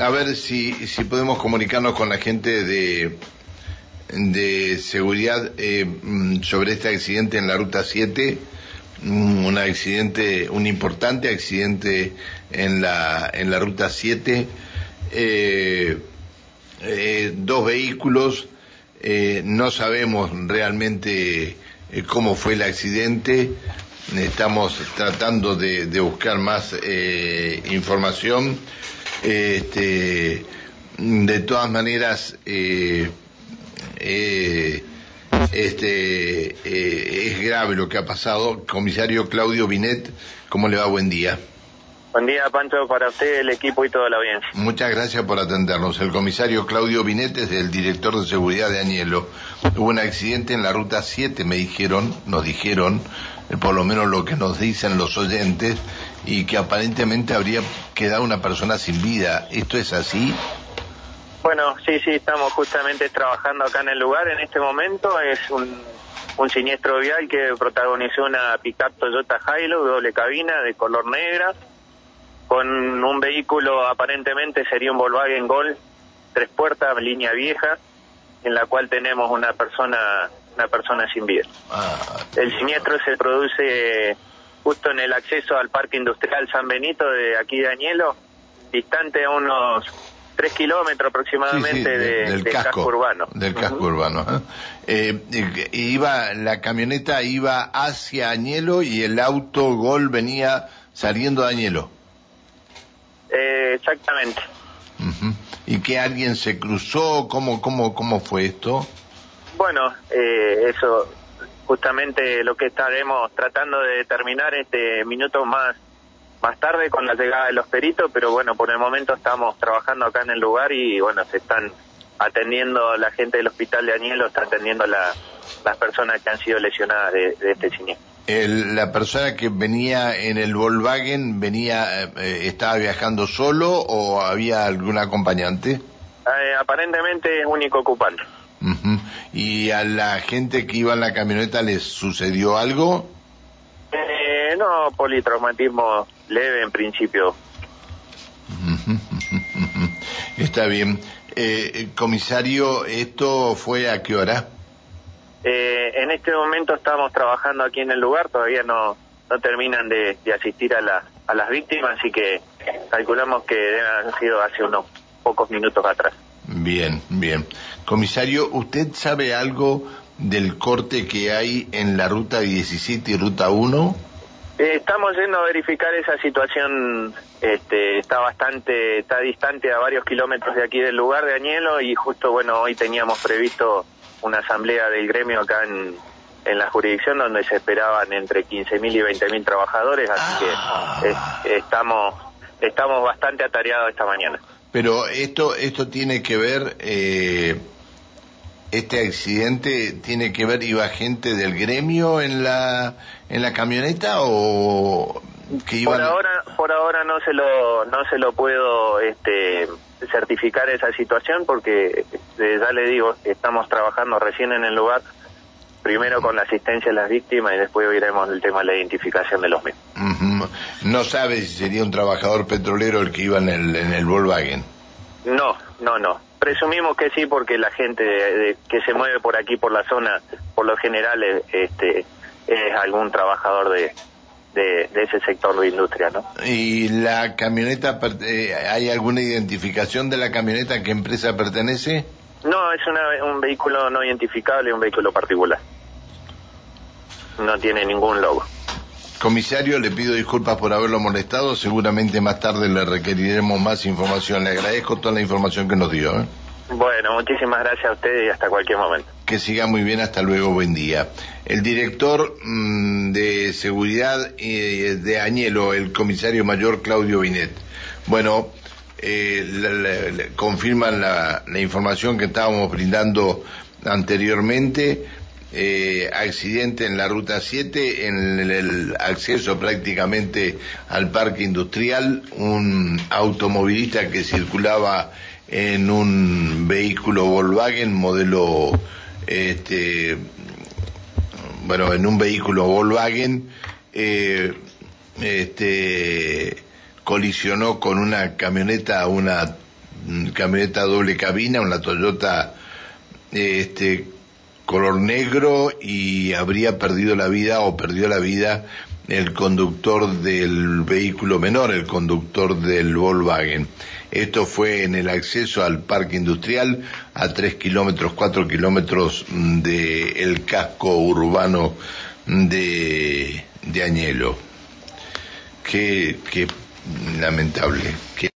a ver si, si podemos comunicarnos con la gente de, de seguridad eh, mm, sobre este accidente en la ruta 7, mm, un accidente, un importante accidente en la, en la ruta 7, eh, eh, dos vehículos, no sabemos realmente cómo fue el accidente, estamos tratando de, de buscar más información. Este, de todas maneras, eh, eh, este, eh, es grave lo que ha pasado. Comisario Claudio Binet, ¿cómo le va? Buen día. Buen día, Pancho, para usted, el equipo y toda la audiencia. Muchas gracias por atendernos. El comisario Claudio Binet es el director de seguridad de Añelo. Hubo un accidente en la ruta 7, me dijeron, nos dijeron, por lo menos lo que nos dicen los oyentes, y que aparentemente habría quedado una persona sin vida. ¿Esto es así? Bueno, sí, sí, estamos justamente trabajando acá en el lugar en este momento. Es un, un siniestro vial que protagonizó una pickup Toyota Hilux, doble cabina, de color negra, con un vehículo aparentemente sería un Volkswagen Gol, tres puertas, línea vieja, en la cual tenemos una persona una persona sin vida. Ah, el siniestro se produce justo en el acceso al Parque Industrial San Benito de aquí de Añelo, distante a unos tres kilómetros aproximadamente del, casco, urbano. Del casco urbano. ¿eh? Eh, iba, la camioneta iba hacia Añelo y el auto Gol venía saliendo de Añelo. Eh, exactamente. ¿Y que alguien se cruzó? ¿Cómo, cómo, cómo fue esto? Bueno, eso justamente lo que estaremos tratando de determinar este minuto más más tarde con la llegada de los peritos, pero bueno, por el momento estamos trabajando acá en el lugar y bueno, se están atendiendo, la gente del hospital de Añelo está atendiendo la, las personas que han sido lesionadas de, este siniestro. ¿La persona que venía en el Volkswagen venía, eh, estaba viajando solo o había algún acompañante? Eh, aparentemente es único ocupante. ¿Y a la gente que iba en la camioneta les sucedió algo? Eh, no, politraumatismo leve en principio. Está bien. Eh, comisario, ¿esto fue a qué hora? Eh, en este momento estamos trabajando aquí en el lugar, todavía no, no terminan de, asistir a, la, a las víctimas, así que calculamos que deben haber sido hace unos pocos minutos atrás. Bien, bien. Comisario, ¿usted sabe algo del corte que hay en la ruta 17 y ruta 1? Eh, estamos yendo a verificar esa situación, este, está bastante, está distante a varios kilómetros de aquí del lugar de Añelo y justo, bueno, hoy teníamos previsto una asamblea del gremio acá en, en la jurisdicción donde se esperaban entre 15.000 y 20.000 trabajadores, así que ah. estamos, estamos bastante atareados esta mañana. Pero esto, esto tiene que ver, eh, este accidente tiene que ver, iba gente del gremio en la, en la camioneta o que iban... Por ahora, por ahora no se lo, no se lo puedo, este, certificar esa situación porque eh, ya le digo, estamos trabajando recién en el lugar primero con la asistencia de las víctimas y después veremos el tema de la identificación de los mismos. ¿No sabe si sería un trabajador petrolero el que iba en el, en el Volkswagen? No, no, no. Presumimos que sí porque la gente que se mueve por aquí, por la zona, por lo general este, es algún trabajador de, de, ese sector de industria, ¿no? ¿Y la camioneta, eh, hay alguna identificación de la camioneta a qué empresa pertenece? No, es un vehículo no identificable, un vehículo particular. No tiene ningún logo. Comisario, le pido disculpas por haberlo molestado. Seguramente más tarde le requeriremos más información. Le agradezco toda la información que nos dio. ¿eh? Bueno, muchísimas gracias a usted y hasta cualquier momento. Que siga muy bien, hasta luego, buen día. El director mm, de seguridad eh, de Añelo, el comisario mayor Claudio Binet. Bueno, eh, confirman la, información que estábamos brindando anteriormente. Eh, accidente en la ruta 7, en el, acceso prácticamente al parque industrial, un automovilista que circulaba en un vehículo Volkswagen modelo, este, bueno, en un vehículo Volkswagen, eh, este, colisionó con una camioneta, una camioneta doble cabina, una Toyota este color negro y habría perdido la vida o perdió la vida el conductor del vehículo menor, el conductor del Volkswagen. Esto fue en el acceso al parque industrial a tres kilómetros, cuatro kilómetros del casco urbano de, de Añelo. Qué, qué lamentable.